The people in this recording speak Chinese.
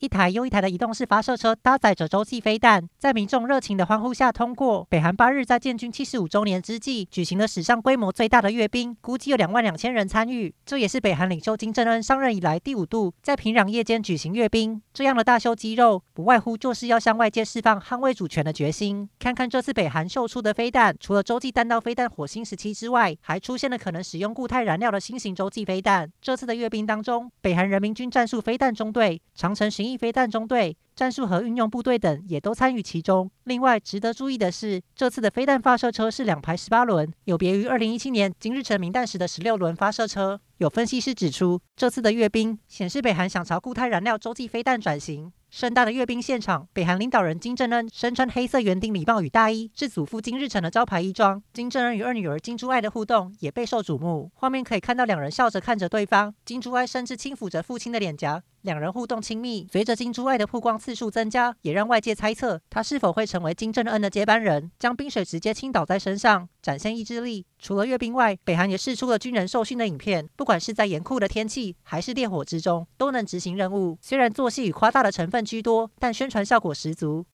一台又一台的移动式发射车搭载着洲际飞弹，在民众热情的欢呼下通过。北韩八日在建军七十五周年之际，举行了史上规模最大的阅兵，估计有两万两千人参与。这也是北韩领袖金正恩上任以来第五度在平壤夜间举行阅兵。这样的大秀肌肉，不外乎就是要向外界释放捍卫主权的决心。看看这次北韩秀出的飞弹，除了洲际弹道飞弹火星十七之外，还出现了可能使用固态燃料的新型洲际飞弹。这次的阅兵当中，北韩人民军战术飞弹中队、长城巡翼飞弹中队、战术和运用部队等也都参与其中。另外，值得注意的是，这次的飞弹发射车是两排十八轮，有别于二零一七年金日成名弹时的十六轮发射车。有分析师指出，这次的阅兵显示北韩想朝固态燃料洲际飞弹转型。盛大的阅兵现场，北韩领导人金正恩身穿黑色圆顶礼帽与大衣，是祖父金日成的招牌衣装。金正恩与二女儿金珠爱的互动也备受瞩目。画面可以看到两人笑着看着对方，金珠爱甚至轻抚着父亲的脸颊，两人互动亲密。随着金珠爱的曝光次数增加，也让外界猜测她是否会成为金正恩的接班人，将冰水直接倾倒在身上，展现意志力。除了阅兵外，北韩也释出了军人受训的影片，不管是在严酷的天气还是烈火之中，都能执行任务。虽然做戏与夸大的成分居多，但宣传效果十足。